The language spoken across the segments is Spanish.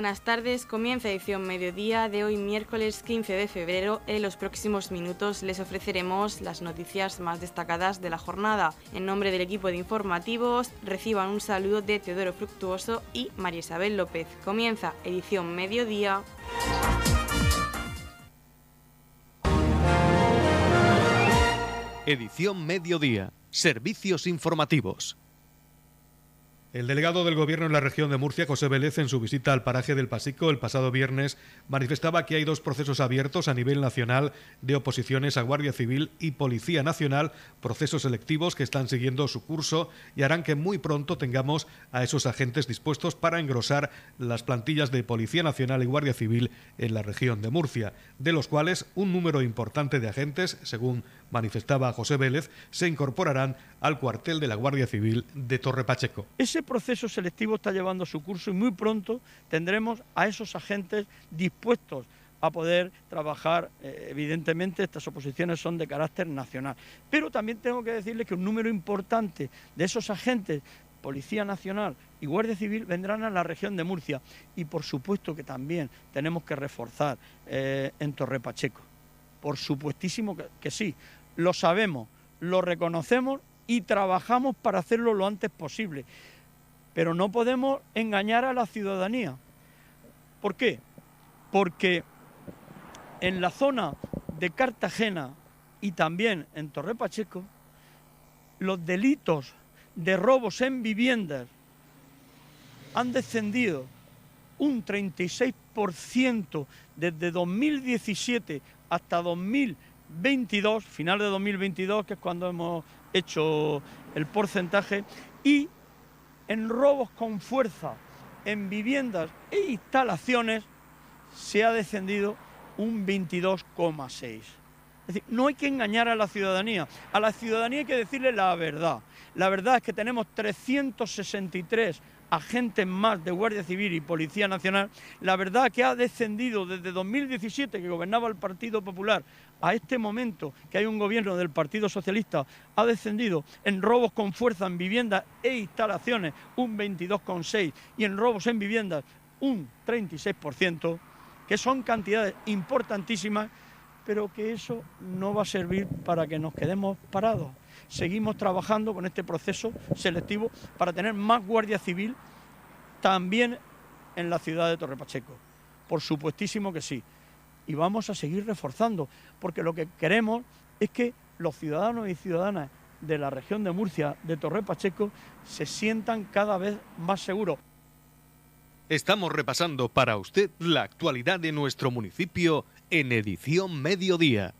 buenas tardes. Comienza edición mediodía de hoy miércoles 15 de febrero. En los próximos minutos les ofreceremos las noticias más destacadas de la jornada. En nombre del equipo de informativos reciban un saludo de Teodoro Fructuoso y María Isabel López. Comienza edición mediodía. Edición mediodía. Servicios informativos. El delegado del Gobierno en la región de Murcia, José Vélez, en su visita al paraje del Pasico el pasado viernes, manifestaba que hay dos procesos abiertos a nivel nacional de oposiciones a Guardia Civil y Policía Nacional, procesos selectivos que están siguiendo su curso y harán que muy pronto tengamos a esos agentes dispuestos para engrosar las plantillas de Policía Nacional y Guardia Civil en la región de Murcia, de los cuales un número importante de agentes, según manifestaba José Vélez, se incorporarán al cuartel de la Guardia Civil de Torre Pacheco. Proceso selectivo está llevando su curso y muy pronto tendremos a esos agentes dispuestos a poder trabajar. Eh, evidentemente, estas oposiciones son de carácter nacional. Pero también tengo que decirles que un número importante de esos agentes, Policía Nacional y Guardia Civil, vendrán a la región de Murcia. Y por supuesto que también tenemos que reforzar eh, en Torre Pacheco. Por supuestísimo que sí. Lo sabemos, lo reconocemos y trabajamos para hacerlo lo antes posible. Pero no podemos engañar a la ciudadanía. ¿Por qué? Porque en la zona de Cartagena y también en Torre Pacheco, los delitos de robos en viviendas han descendido un 36% desde 2017 hasta 2022, final de 2022, que es cuando hemos hecho el porcentaje, y en robos con fuerza en viviendas e instalaciones se ha descendido un 22,6. Es decir, no hay que engañar a la ciudadanía. A la ciudadanía hay que decirle la verdad. La verdad es que tenemos 363 agentes más de Guardia Civil y Policía Nacional, la verdad que ha descendido desde 2017, que gobernaba el Partido Popular, a este momento que hay un gobierno del Partido Socialista, ha descendido en robos con fuerza en viviendas e instalaciones un 22,6% y en robos en viviendas un 36%, que son cantidades importantísimas, pero que eso no va a servir para que nos quedemos parados seguimos trabajando con este proceso selectivo para tener más Guardia Civil también en la ciudad de Torre Pacheco. Por supuestísimo que sí. Y vamos a seguir reforzando, porque lo que queremos es que los ciudadanos y ciudadanas de la región de Murcia, de Torre Pacheco, se sientan cada vez más seguros. Estamos repasando para usted la actualidad de nuestro municipio en edición mediodía.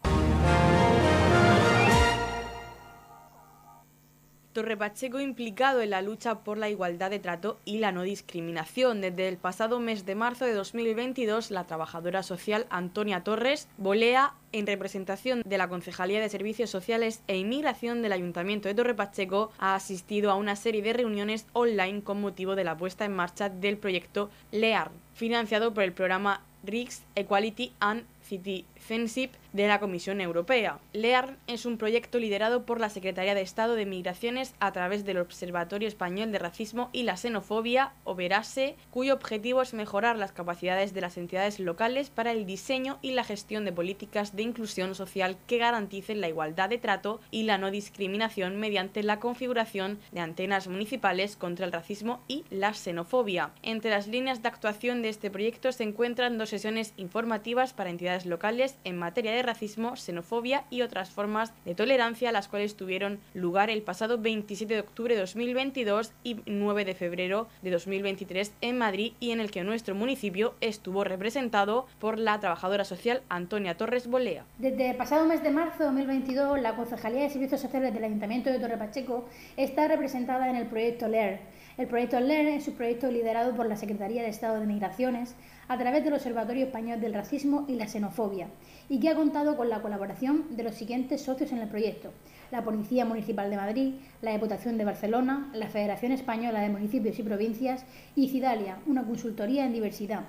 Torre Pacheco implicado en la lucha por la igualdad de trato y la no discriminación. Desde el pasado mes de marzo de 2022, la trabajadora social Antonia Torres volea en representación de la Concejalía de Servicios Sociales e Inmigración del Ayuntamiento de Torre Pacheco, ha asistido a una serie de reuniones online con motivo de la puesta en marcha del proyecto LEAR, financiado por el programa RIX Equality and Citizenship de la Comisión Europea. LEAR es un proyecto liderado por la Secretaría de Estado de Migraciones a través del Observatorio Español de Racismo y la Xenofobia, OBERASE, cuyo objetivo es mejorar las capacidades de las entidades locales para el diseño y la gestión de políticas de inclusión social que garanticen la igualdad de trato y la no discriminación mediante la configuración de antenas municipales contra el racismo y la xenofobia. Entre las líneas de actuación de este proyecto se encuentran dos sesiones informativas para entidades locales en materia de racismo, xenofobia y otras formas de tolerancia, las cuales tuvieron lugar el pasado 27 de octubre de 2022 y 9 de febrero de 2023 en Madrid y en el que nuestro municipio estuvo representado por la trabajadora social Antonia Torres Bolea. Desde el pasado mes de marzo de 2022, la Concejalía de Servicios Sociales del Ayuntamiento de Torre Pacheco está representada en el proyecto LER. El proyecto LER es un proyecto liderado por la Secretaría de Estado de Migraciones a través del Observatorio Español del Racismo y la Xenofobia y que ha contado con la colaboración de los siguientes socios en el proyecto. La Policía Municipal de Madrid, la Diputación de Barcelona, la Federación Española de Municipios y Provincias y Cidalia, una consultoría en diversidad.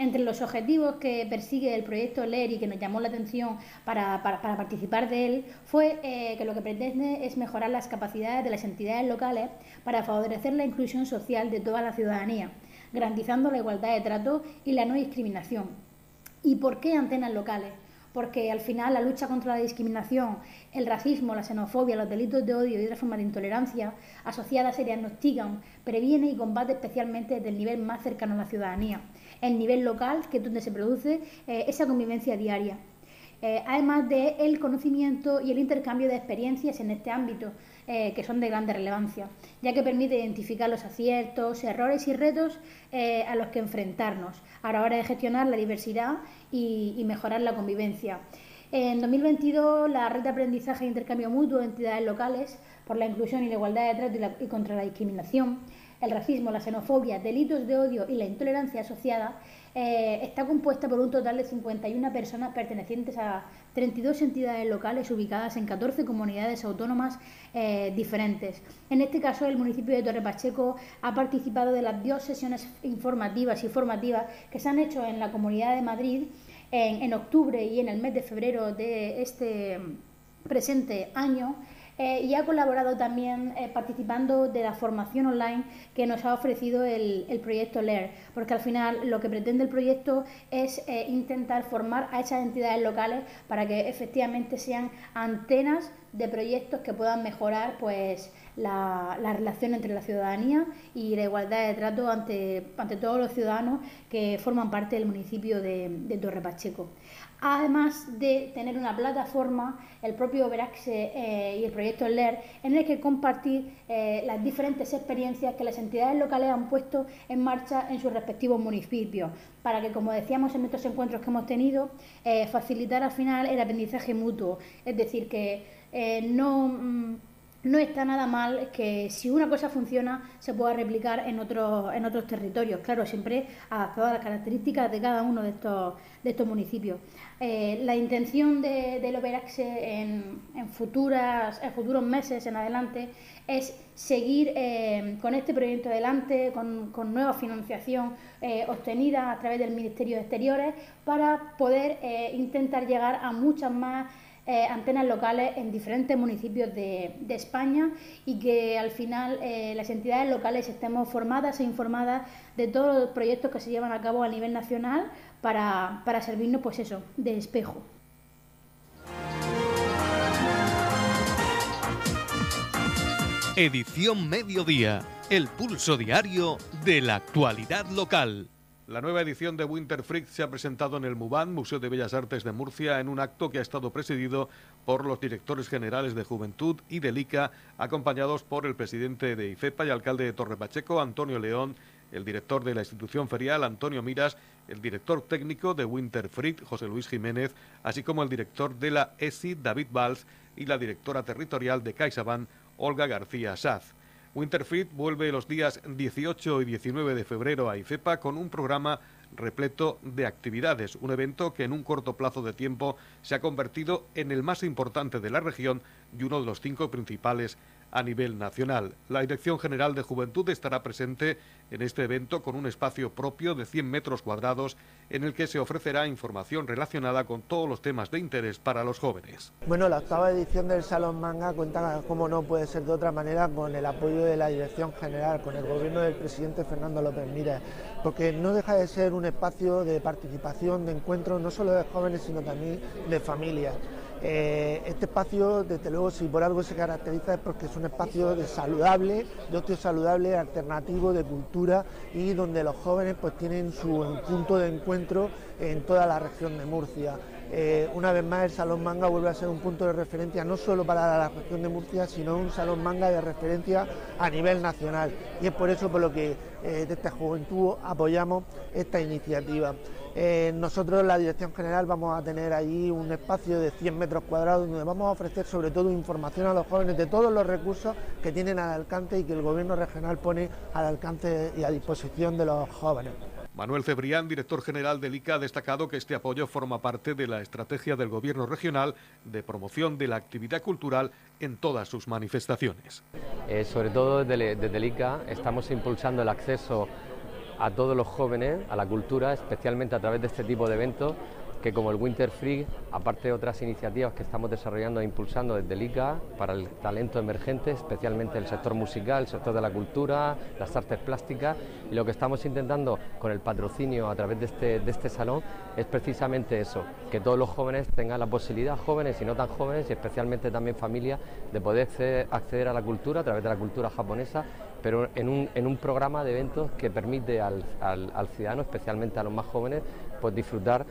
Entre los objetivos que persigue el proyecto LER y que nos llamó la atención para, participar de él fue eh, que lo que pretende es mejorar las capacidades de las entidades locales para favorecer la inclusión social de toda la ciudadanía garantizando la igualdad de trato y la no discriminación. ¿Y por qué antenas locales? Porque al final la lucha contra la discriminación, el racismo, la xenofobia, los delitos de odio y otras formas de intolerancia asociadas se diagnostican, previene y combate especialmente desde el nivel más cercano a la ciudadanía, el nivel local, que es donde se produce eh, esa convivencia diaria. Eh, además del el conocimiento y el intercambio de experiencias en este ámbito, eh, que son de grande relevancia, ya que permite identificar los aciertos, errores y retos eh, a los que enfrentarnos a la hora de gestionar la diversidad y, mejorar la convivencia. En 2022, la red de aprendizaje e intercambio mutuo de entidades locales por la inclusión y la igualdad de trato y contra la discriminación el racismo, la xenofobia, delitos de odio y la intolerancia asociada, eh, está compuesta por un total de 51 personas pertenecientes a 32 entidades locales ubicadas en 14 comunidades autónomas eh, diferentes. En este caso, el municipio de Torre Pacheco ha participado de las dos sesiones informativas y formativas que se han hecho en la Comunidad de Madrid en octubre y en el mes de febrero de este presente año eh, y ha colaborado también eh, participando de la formación online que nos ha ofrecido el, proyecto LEAR, porque al final lo que pretende el proyecto es eh, intentar formar a esas entidades locales para que efectivamente sean antenas de proyectos que puedan mejorar pues la, relación entre la ciudadanía y la igualdad de trato ante, ante todos los ciudadanos que forman parte del municipio de, de Torre Pacheco además de tener una plataforma, el propio Veraxe eh, y el proyecto LER, en el que compartir eh, las diferentes experiencias que las entidades locales han puesto en marcha en sus respectivos municipios, para que, como decíamos en estos encuentros que hemos tenido, eh, facilitar al final el aprendizaje mutuo, es decir, que no... Mm, no está nada mal que si una cosa funciona se pueda replicar en otros, en otros territorios, claro, siempre adaptado a las características de cada uno de estos, de estos municipios. Eh, la intención de, del Overaxe en, en, futuras, en futuros meses en adelante es seguir eh, con este proyecto adelante, con, nueva financiación eh, obtenida a través del Ministerio de Exteriores, para poder intentar llegar a muchas más eh, antenas locales en diferentes municipios de, España y que al final eh, las entidades locales estemos formadas e informadas de todos los proyectos que se llevan a cabo a nivel nacional para, para servirnos, pues eso, de espejo. Edición Mediodía, el pulso diario de la actualidad local. La nueva edición de Winter Freak se ha presentado en el MUBAN, Museo de Bellas Artes de Murcia, en un acto que ha estado presidido por los directores generales de Juventud y del ICA, acompañados por el presidente de IFEPA y alcalde de Torre Pacheco, Antonio León, el director de la institución ferial, Antonio Miras, el director técnico de Winter Freak, José Luis Jiménez, así como el director de la ESI, David Valls, y la directora territorial de CaixaBank, Olga García Saz. Winterfit vuelve los días 18 y 19 de febrero a IFEPA con un programa repleto de actividades, un evento que en un corto plazo de tiempo se ha convertido en el más importante de la región y uno de los cinco principales a nivel nacional. La Dirección General de Juventud estará presente en este evento con un espacio propio de 100 metros cuadrados en el que se ofrecerá información relacionada con todos los temas de interés para los jóvenes. Bueno, la octava edición del Salón Manga cuenta, como no puede ser de otra manera, con el apoyo de la Dirección General, con el gobierno del presidente Fernando López Mírez, porque no deja de ser un espacio de participación, de encuentro, no solo de jóvenes, sino también de familias. Eh, este espacio, desde luego, si por algo se caracteriza es porque es un espacio de saludable, de ocio saludable, alternativo, de cultura y donde los jóvenes pues tienen su punto de encuentro en toda la región de Murcia. Eh, una vez más el Salón Manga vuelve a ser un punto de referencia no solo para la región de Murcia, sino un Salón Manga de referencia a nivel nacional. Y es por eso por lo que eh, desde Juventud apoyamos esta iniciativa. Eh, nosotros en la Dirección General vamos a tener ahí un espacio de 100 metros cuadrados donde vamos a ofrecer sobre todo información a los jóvenes de todos los recursos que tienen al alcance y que el Gobierno regional pone al alcance y a disposición de los jóvenes. Manuel Cebrián, director general del ICA, ha destacado que este apoyo forma parte de la estrategia del Gobierno regional de promoción de la actividad cultural en todas sus manifestaciones. Eh, sobre todo desde, desde el ICA estamos impulsando el acceso a todos los jóvenes, a la cultura, especialmente a través de este tipo de eventos que como el Winter Free, aparte de otras iniciativas que estamos desarrollando e impulsando desde el ICA para el talento emergente, especialmente el sector musical, el sector de la cultura, las artes plásticas, y lo que estamos intentando con el patrocinio a través de este, de este salón es precisamente eso, que todos los jóvenes tengan la posibilidad, jóvenes y no tan jóvenes, y especialmente también familias, de poder acceder a la cultura a través de la cultura japonesa pero en un, en un programa de eventos que permite al, al, al ciudadano, especialmente a los más jóvenes, pues disfrutar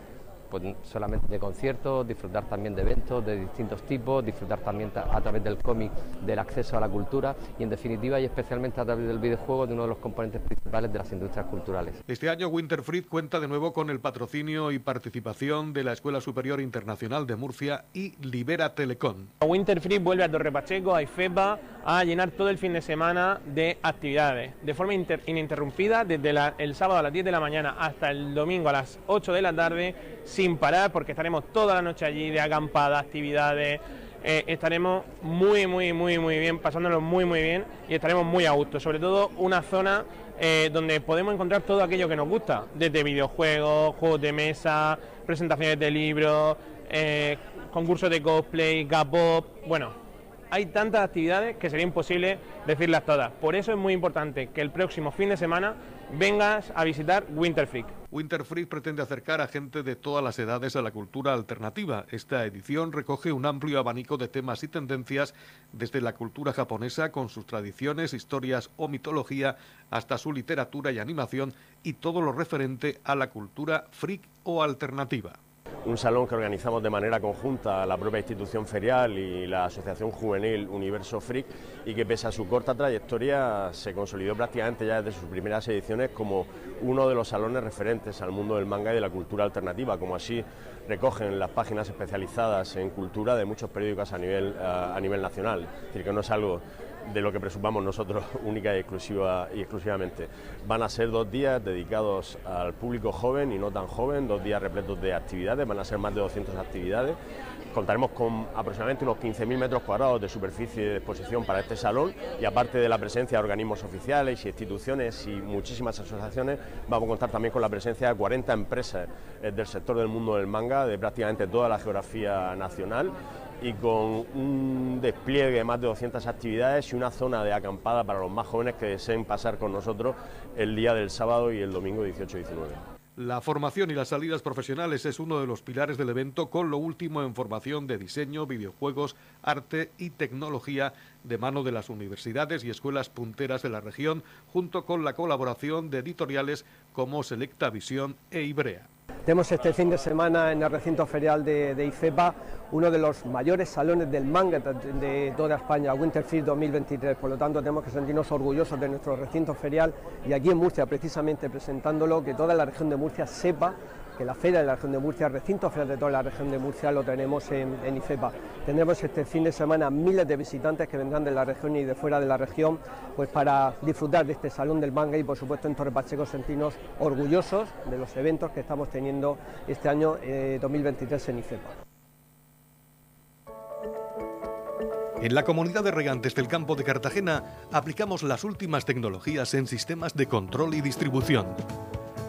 pues, solamente de conciertos, disfrutar también de eventos de distintos tipos, disfrutar también a través del cómic del acceso a la cultura y en definitiva y especialmente a través del videojuego de uno de los componentes principales de las industrias culturales. Este año Winterfried cuenta de nuevo con el patrocinio y participación de la Escuela Superior Internacional de Murcia y Libera Telecom. Winterfried vuelve a Torre Pacheco, a IFEPA, a llenar todo el fin de semana de actividades, de forma ininterrumpida desde el sábado a las 10 de la mañana hasta el domingo a las 8 de la tarde sin parar porque estaremos toda la noche allí de acampada, actividades, eh, estaremos muy, muy, muy, muy bien, pasándolo muy, muy bien y estaremos muy a gusto. Sobre todo una zona eh, donde podemos encontrar todo aquello que nos gusta, desde videojuegos, juegos de mesa, presentaciones de libros, eh, concursos de cosplay, gap bueno, hay tantas actividades que sería imposible decirlas todas. Por eso es muy importante que el próximo fin de semana vengas a visitar Winterfreak. Winterfreak pretende acercar a gente de todas las edades a la cultura alternativa. Esta edición recoge un amplio abanico de temas y tendencias, desde la cultura japonesa con sus tradiciones, historias o mitología, hasta su literatura y animación y todo lo referente a la cultura freak o alternativa un salón que organizamos de manera conjunta la propia institución ferial y la Asociación Juvenil Universo Freak y que pese a su corta trayectoria se consolidó prácticamente ya desde sus primeras ediciones como uno de los salones referentes al mundo del manga y de la cultura alternativa, como así recogen las páginas especializadas en cultura de muchos periódicos a nivel, a nivel nacional. Es decir, que no es algo de lo que presumamos nosotros única y, exclusiva, y exclusivamente. Van a ser dos días dedicados al público joven y no tan joven, dos días repletos de actividades, van a ser más de 200 actividades. Contaremos con aproximadamente unos 15.000 metros cuadrados de superficie de exposición para este salón y aparte de la presencia de organismos oficiales y instituciones y muchísimas asociaciones, vamos a contar también con la presencia de 40 empresas eh, del sector del mundo del manga de prácticamente toda la geografía nacional y con un despliegue de más de 200 actividades y una zona de acampada para los más jóvenes que deseen pasar con nosotros el día del sábado y el domingo 18 y 19. La formación y las salidas profesionales es uno de los pilares del evento con lo último en formación de diseño, videojuegos, arte y tecnología de mano de las universidades y escuelas punteras de la región, junto con la colaboración de editoriales como Selecta Visión e Ibrea. Tenemos este fin de semana en el recinto ferial de, IFEPA uno de los mayores salones del manga de toda España, Winterfest 2023. Por lo tanto, tenemos que sentirnos orgullosos de nuestro recinto ferial y aquí en Murcia, precisamente presentándolo, que toda la región de Murcia sepa que la feria de la región de Murcia, el recinto ferial de toda la región de Murcia lo tenemos en, en, IFEPA. Tendremos este fin de semana miles de visitantes que vendrán de la región y de fuera de la región pues para disfrutar de este Salón del Manga y por supuesto en Torre Pacheco sentirnos orgullosos de los eventos que estamos teniendo este año 2023 eh, en IFEPA. En la comunidad de regantes del campo de Cartagena aplicamos las últimas tecnologías en sistemas de control y distribución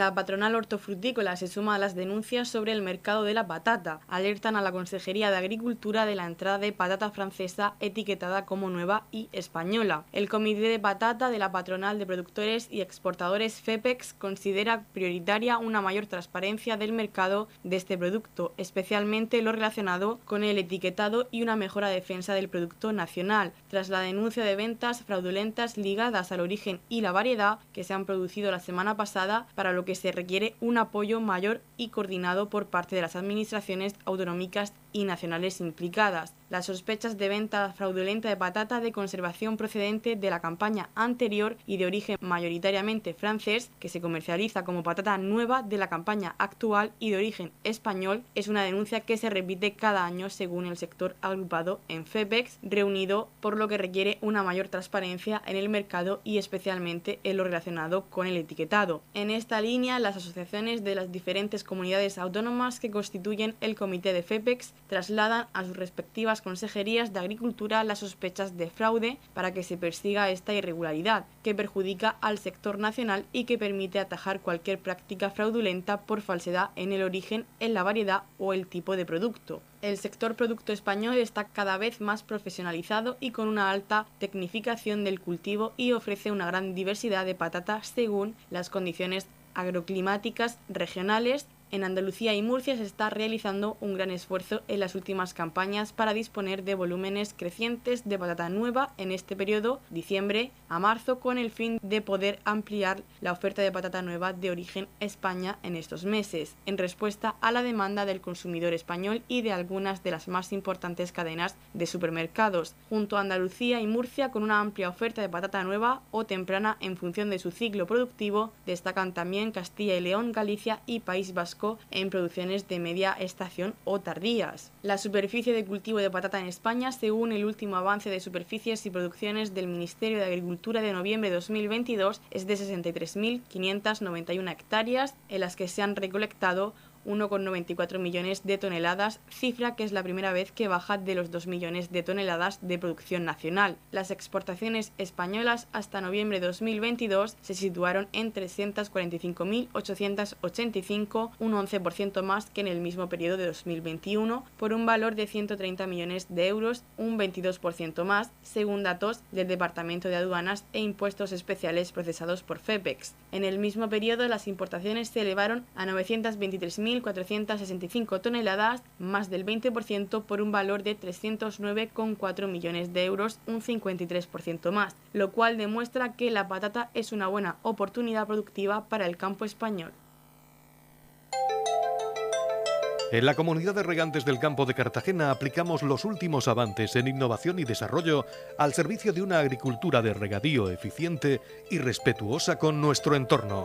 La patronal hortofrutícola se suma a las denuncias sobre el mercado de la patata. Alertan a la Consejería de Agricultura de la entrada de patata francesa etiquetada como nueva y española. El Comité de Patata de la patronal de productores y exportadores FEPEX considera prioritaria una mayor transparencia del mercado de este producto, especialmente lo relacionado con el etiquetado y una mejora defensa del producto nacional, tras la denuncia de ventas fraudulentas ligadas al origen y la variedad que se han producido la semana pasada para que se requiere un apoyo mayor y coordinado por parte de las administraciones autonómicas y nacionales implicadas. las sospechas de venta fraudulenta de patata de conservación procedente de la campaña anterior y de origen mayoritariamente francés, que se comercializa como patata nueva de la campaña actual y de origen español, es una denuncia que se repite cada año según el sector agrupado en FEPEX, reunido por lo que requiere una mayor transparencia en el mercado y especialmente en lo relacionado con el etiquetado. En esta línea, las asociaciones de las diferentes comunidades autónomas que constituyen el comité de FEPEX trasladan a sus respectivas consejerías de Agricultura las sospechas de fraude para que se persiga esta irregularidad, que perjudica al sector nacional y que permite atajar cualquier práctica fraudulenta por falsedad en el origen, en la variedad o el tipo de producto. El sector producto español está cada vez más profesionalizado y con una alta tecnificación del cultivo y ofrece una gran diversidad de patatas según las condiciones agroclimáticas regionales en Andalucía y Murcia se está realizando un gran esfuerzo en las últimas campañas para disponer de volúmenes crecientes de patata nueva en este periodo, diciembre a marzo, con el fin de poder ampliar la oferta de patata nueva de origen España en estos meses, en respuesta a la demanda del consumidor español y de algunas de las más importantes cadenas de supermercados, junto a Andalucía y Murcia con una amplia oferta de patata nueva o temprana en función de su ciclo productivo, destacan también Castilla y León, Galicia y País Vasco en producciones de media estación o tardías. La superficie de cultivo de patata en España, según el último avance de superficies y producciones del Ministerio de Agricultura de noviembre de 2022, es de 63.591 hectáreas, en las que se han recolectado 1,94 millones de toneladas, cifra que es la primera vez que baja de los 2 millones de toneladas de producción nacional. Las exportaciones españolas hasta noviembre de 2022 se situaron en 345.885, un 11% más que en el mismo periodo de 2021, por un valor de 130 millones de euros, un 22% más, según datos del Departamento de Aduanas e Impuestos Especiales procesados por FEPEX. En el mismo periodo, las importaciones se elevaron a 923.000 1.465 toneladas, más del 20% por un valor de 309,4 millones de euros, un 53% más, lo cual demuestra que la patata es una buena oportunidad productiva para el campo español. En la comunidad de regantes del campo de Cartagena aplicamos los últimos avances en innovación y desarrollo al servicio de una agricultura de regadío eficiente y respetuosa con nuestro entorno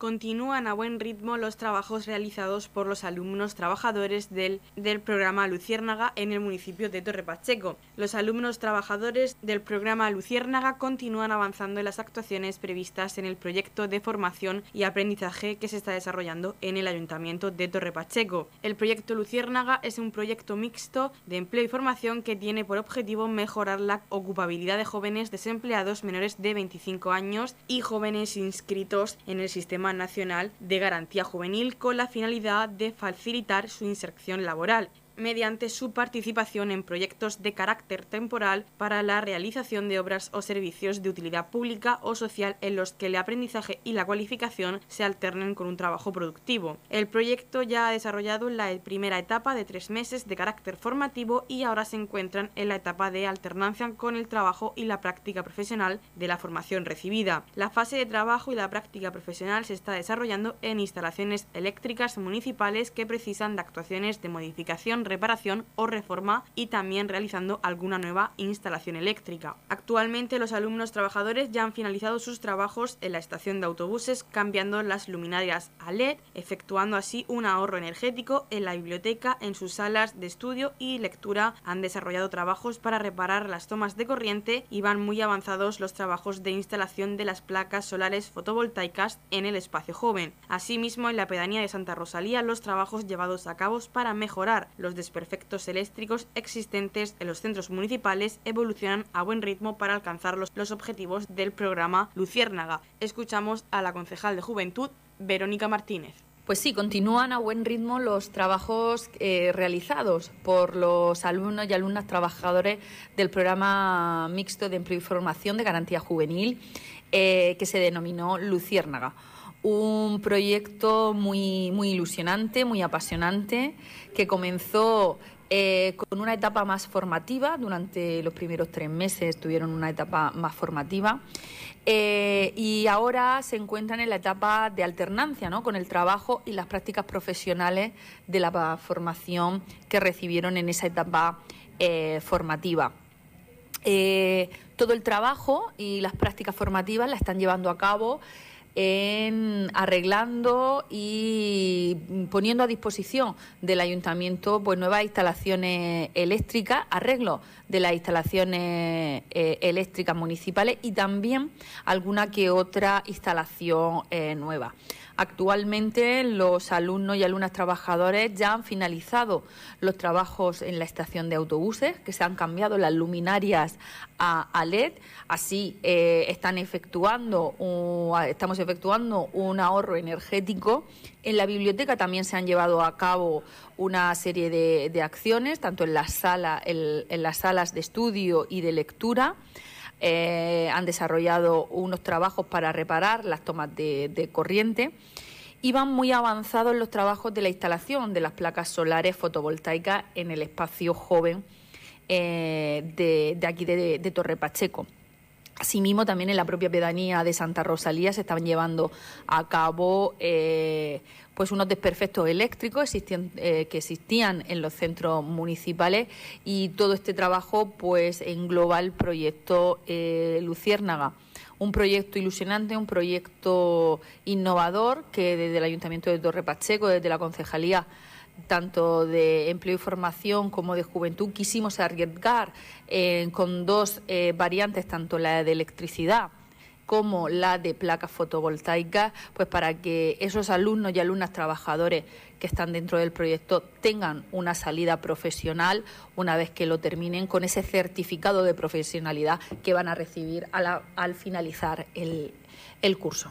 Continúan a buen ritmo los trabajos realizados por los alumnos trabajadores del, del, programa Luciérnaga en el municipio de Torre Pacheco. Los alumnos trabajadores del programa Luciérnaga continúan avanzando en las actuaciones previstas en el proyecto de formación y aprendizaje que se está desarrollando en el Ayuntamiento de Torre Pacheco. El proyecto Luciérnaga es un proyecto mixto de empleo y formación que tiene por objetivo mejorar la ocupabilidad de jóvenes desempleados menores de 25 años y jóvenes inscritos en el sistema Nacional de Garantía Juvenil con la finalidad de facilitar su inserción laboral mediante su participación en proyectos de carácter temporal para la realización de obras o servicios de utilidad pública o social en los que el aprendizaje y la cualificación se alternen con un trabajo productivo. El proyecto ya ha desarrollado la primera etapa de tres meses de carácter formativo y ahora se encuentran en la etapa de alternancia con el trabajo y la práctica profesional de la formación recibida. La fase de trabajo y la práctica profesional se está desarrollando en instalaciones eléctricas municipales que precisan de actuaciones de modificación reparación o reforma y también realizando alguna nueva instalación eléctrica. Actualmente los alumnos trabajadores ya han finalizado sus trabajos en la estación de autobuses cambiando las luminarias a LED, efectuando así un ahorro energético en la biblioteca, en sus salas de estudio y lectura. Han desarrollado trabajos para reparar las tomas de corriente y van muy avanzados los trabajos de instalación de las placas solares fotovoltaicas en el espacio joven. Asimismo, en la pedanía de Santa Rosalía los trabajos llevados a cabo para mejorar los desperfectos eléctricos existentes en los centros municipales evolucionan a buen ritmo para alcanzar los, los objetivos del programa Luciérnaga. Escuchamos a la concejal de Juventud, Verónica Martínez. Pues sí, continúan a buen ritmo los trabajos eh, realizados por los alumnos y alumnas trabajadores del programa mixto de empleo y formación de garantía juvenil eh, que se denominó Luciérnaga un proyecto muy, muy ilusionante, muy apasionante, que comenzó eh, con una etapa más formativa, durante los primeros tres meses tuvieron una etapa más formativa, Eh, y ahora se encuentran en la etapa de alternancia ¿no? con el trabajo y las prácticas profesionales de la formación que recibieron en esa etapa eh, formativa. Todo el trabajo y las prácticas formativas la están llevando a cabo en arreglando y poniendo a disposición del ayuntamiento pues nuevas instalaciones eléctricas, arreglo de las instalaciones eh, eléctricas municipales y también alguna que otra instalación eh, nueva. Actualmente los alumnos y alumnas trabajadores ya han finalizado los trabajos en la estación de autobuses, que se han cambiado las luminarias a, LED. Así eh, están efectuando estamos efectuando un ahorro energético. En la biblioteca también se han llevado a cabo una serie de, acciones, tanto en, la sala, en las salas de estudio y de lectura. Eh, han desarrollado unos trabajos para reparar las tomas de, corriente y van muy avanzados los trabajos de la instalación de las placas solares fotovoltaicas en el espacio joven eh, de, aquí de, Torre Pacheco. Asimismo, también en la propia pedanía de Santa Rosalía se están llevando a cabo eh, pues unos desperfectos eléctricos eh, que existían en los centros municipales y todo este trabajo pues engloba el proyecto eh, Luciérnaga. Un proyecto ilusionante, un proyecto innovador que desde el Ayuntamiento de Torre Pacheco, desde la Concejalía tanto de empleo y formación como de juventud, quisimos arriesgar eh, con dos variantes, tanto la de electricidad como la de placas fotovoltaicas, pues para que esos alumnos y alumnas trabajadores que están dentro del proyecto tengan una salida profesional una vez que lo terminen con ese certificado de profesionalidad que van a recibir al finalizar el curso.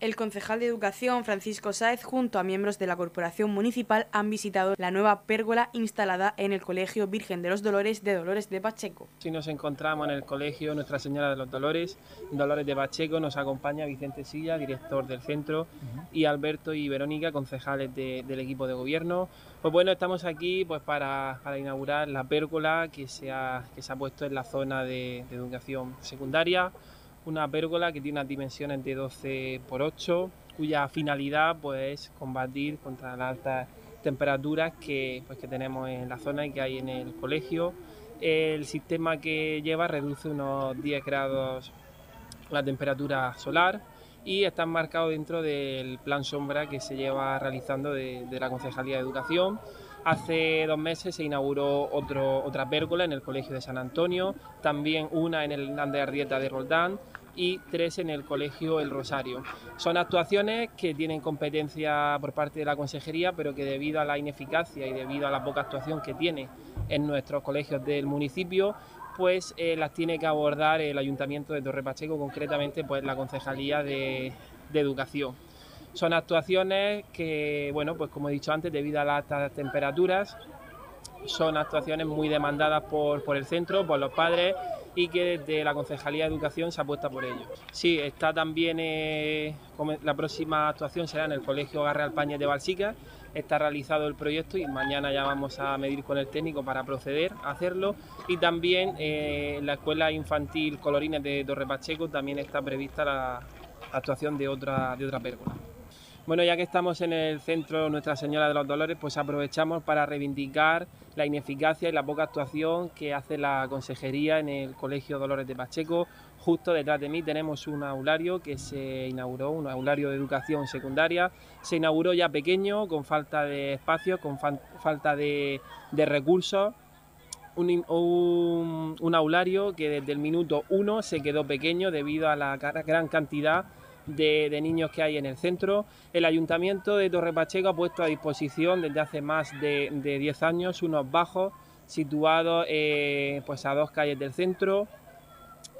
El concejal de Educación, Francisco Sáez, junto a miembros de la Corporación Municipal, han visitado la nueva pérgola instalada en el Colegio Virgen de los Dolores de Dolores de Pacheco. Si nos encontramos en el Colegio Nuestra Señora de los Dolores, Dolores de Pacheco, nos acompaña Vicente Silla, director del centro, y Alberto y Verónica, concejales del equipo de gobierno. Pues bueno, estamos aquí pues para, inaugurar la pérgola que se, ha, que se ha puesto en la zona de educación secundaria una pérgola que tiene unas dimensiones de 12 por 8, cuya finalidad pues, es combatir contra las altas temperaturas que, pues, que tenemos en la zona y que hay en el colegio. El sistema que lleva reduce unos 10 grados la temperatura solar y está marcado dentro del plan sombra que se lleva realizando de, la Concejalía de Educación. Hace dos meses se inauguró otro, otra pérgola en el Colegio de San Antonio, también una en el Hernández Arrieta de Roldán y tres en el Colegio El Rosario. Son actuaciones que tienen competencia por parte de la Consejería, pero que debido a la ineficacia y debido a la poca actuación que tiene en nuestros colegios del municipio, pues eh, las tiene que abordar el Ayuntamiento de Torre Pacheco, concretamente pues la Concejalía de, Educación. Son actuaciones que, bueno, pues como he dicho antes, debido a las altas temperaturas, son actuaciones muy demandadas por, por el centro, por los padres y que desde la Concejalía de Educación se apuesta por ello. Sí, está también, eh, la próxima actuación será en el Colegio Garre Alpañez de Balsica, está realizado el proyecto y mañana ya vamos a medir con el técnico para proceder a hacerlo y también eh, en la Escuela Infantil Colorines de Torre Pacheco también está prevista la actuación de otra, de otra pérgola. Bueno, ya que estamos en el centro Nuestra Señora de los Dolores, pues aprovechamos para reivindicar la ineficacia y la poca actuación que hace la consejería en el Colegio Dolores de Pacheco. Justo detrás de mí tenemos un aulario que se inauguró, un aulario de educación secundaria. Se inauguró ya pequeño, con falta de espacio, con falta de, recursos. Un, un, aulario que desde el minuto uno se quedó pequeño debido a la gran cantidad de, niños que hay en el centro. El Ayuntamiento de Torre Pacheco ha puesto a disposición desde hace más de, 10 años unos bajos situados eh, pues a dos calles del centro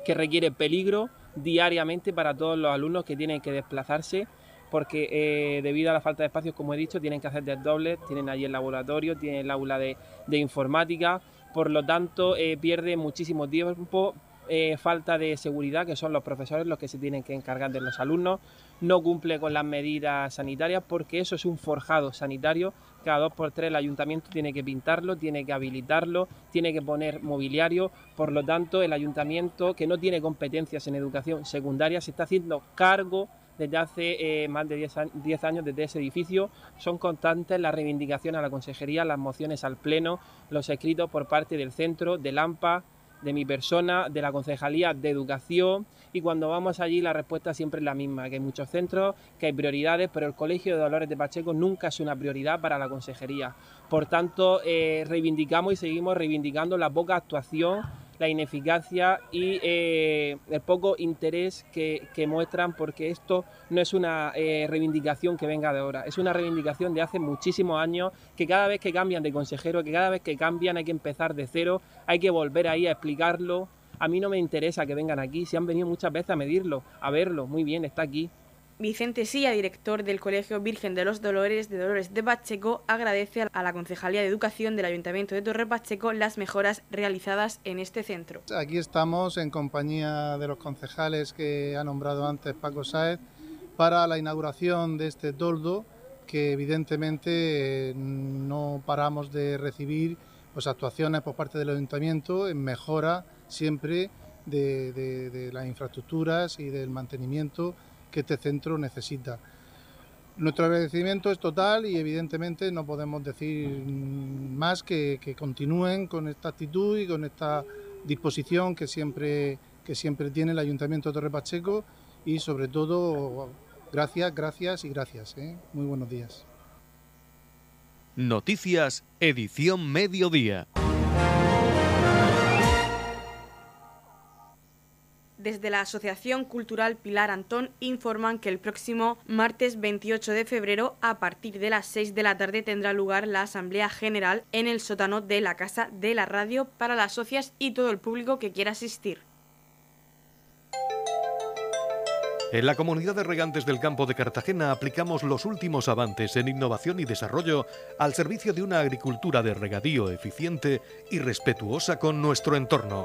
que requiere peligro diariamente para todos los alumnos que tienen que desplazarse porque eh, debido a la falta de espacios, como he dicho, tienen que hacer desdobles, tienen allí el laboratorio, tienen el aula de, informática, por lo tanto eh, pierde muchísimo tiempo eh, falta de seguridad, que son los profesores los que se tienen que encargar de los alumnos, no cumple con las medidas sanitarias porque eso es un forjado sanitario, cada dos por tres el ayuntamiento tiene que pintarlo, tiene que habilitarlo, tiene que poner mobiliario, por lo tanto el ayuntamiento que no tiene competencias en educación secundaria se está haciendo cargo desde hace eh, más de 10 años desde ese edificio. Son constantes las reivindicaciones a la consejería, las mociones al pleno, los escritos por parte del centro, del AMPA, de mi persona, de la Concejalía de Educación y cuando vamos allí la respuesta siempre es la misma, que hay muchos centros, que hay prioridades, pero el Colegio de Dolores de Pacheco nunca es una prioridad para la Consejería. Por tanto, eh, reivindicamos y seguimos reivindicando la poca actuación la ineficacia y eh, el poco interés que, muestran porque esto no es una eh, reivindicación que venga de ahora, es una reivindicación de hace muchísimos años que cada vez que cambian de consejero, que cada vez que cambian hay que empezar de cero, hay que volver ahí a explicarlo. A mí no me interesa que vengan aquí, si han venido muchas veces a medirlo, a verlo, muy bien, está aquí, Vicente Silla, director del Colegio Virgen de los Dolores de Dolores de Pacheco, agradece a la Concejalía de Educación del Ayuntamiento de Torre Pacheco las mejoras realizadas en este centro. Aquí estamos en compañía de los concejales que ha nombrado antes Paco Sáez para la inauguración de este toldo que evidentemente eh, no paramos de recibir pues, actuaciones por parte del ayuntamiento en mejora siempre de las infraestructuras y del mantenimiento que este centro necesita. Nuestro agradecimiento es total y evidentemente no podemos decir más que, que continúen con esta actitud y con esta disposición que siempre, que siempre tiene el Ayuntamiento de Torre Pacheco y sobre todo gracias, gracias y gracias. ¿eh? Muy buenos días. Noticias, edición mediodía. Desde la Asociación Cultural Pilar Antón informan que el próximo martes 28 de febrero, a partir de las 6 de la tarde, tendrá lugar la Asamblea General en el sótano de la Casa de la Radio para las socias y todo el público que quiera asistir. En la comunidad de regantes del campo de Cartagena aplicamos los últimos avances en innovación y desarrollo al servicio de una agricultura de regadío eficiente y respetuosa con nuestro entorno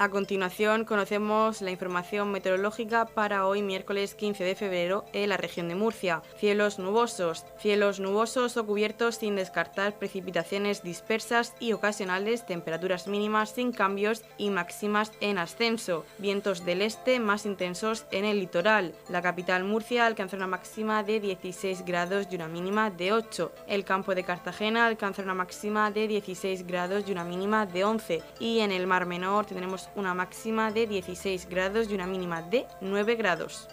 A continuación conocemos la información meteorológica para hoy miércoles 15 de febrero en la región de Murcia. Cielos nubosos, cielos nubosos o cubiertos sin descartar precipitaciones dispersas y ocasionales, temperaturas mínimas sin cambios y máximas en ascenso. Vientos del este más intensos en el litoral. La capital Murcia alcanza una máxima de 16 grados y una mínima de 8. El campo de Cartagena alcanza una máxima de 16 grados y una mínima de 11. Y en el Mar Menor tendremos una máxima de 16 grados y una mínima de 9 grados.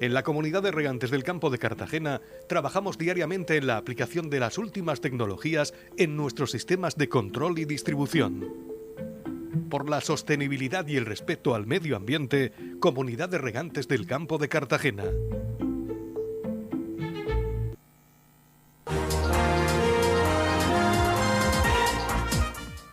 En la comunidad de regantes del campo de Cartagena trabajamos diariamente en la aplicación de las últimas tecnologías en nuestros sistemas de control y distribución. Por la sostenibilidad y el respeto al medio ambiente, Comunidad de Regantes del Campo de Cartagena.